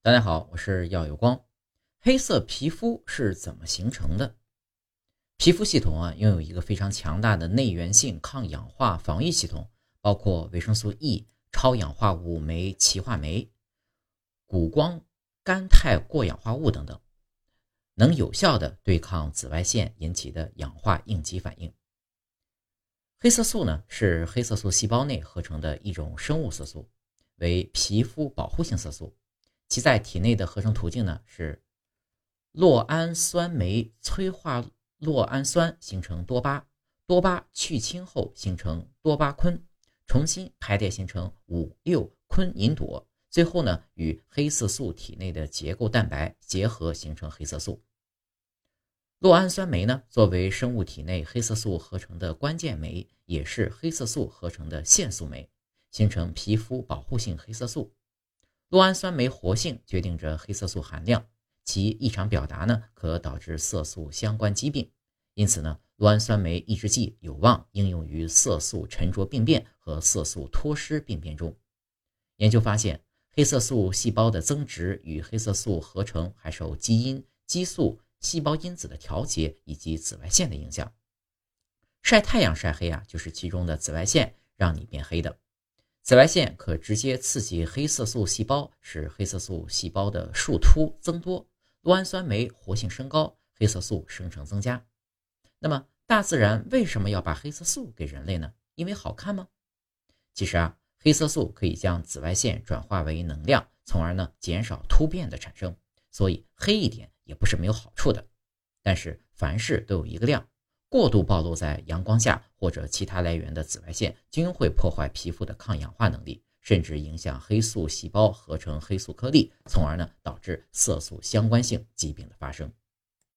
大家好，我是耀有光。黑色皮肤是怎么形成的？皮肤系统啊，拥有一个非常强大的内源性抗氧化防御系统，包括维生素 E、超氧化物酶歧化酶、谷胱甘肽过氧化物等等，能有效的对抗紫外线引起的氧化应激反应。黑色素呢，是黑色素细胞内合成的一种生物色素，为皮肤保护性色素。其在体内的合成途径呢是酪氨酸酶催化酪氨酸形成多巴，多巴去氢后形成多巴醌，重新排列形成五六醌吲哚，最后呢与黑色素体内的结构蛋白结合形成黑色素。酪氨酸酶呢作为生物体内黑色素合成的关键酶，也是黑色素合成的限素酶，形成皮肤保护性黑色素。酪氨酸酶活性决定着黑色素含量，其异常表达呢，可导致色素相关疾病。因此呢，酪氨酸酶抑制剂有望应用于色素沉着病变和色素脱失病变中。研究发现，黑色素细胞的增殖与黑色素合成还受基因、激素、细胞因子的调节以及紫外线的影响。晒太阳晒黑啊，就是其中的紫外线让你变黑的。紫外线可直接刺激黑色素细胞，使黑色素细胞的树突增多，酪氨酸酶活性升高，黑色素生成增加。那么，大自然为什么要把黑色素给人类呢？因为好看吗？其实啊，黑色素可以将紫外线转化为能量，从而呢减少突变的产生，所以黑一点也不是没有好处的。但是凡事都有一个量。过度暴露在阳光下或者其他来源的紫外线，均会破坏皮肤的抗氧化能力，甚至影响黑素细胞合成黑素颗粒，从而呢导致色素相关性疾病的发生。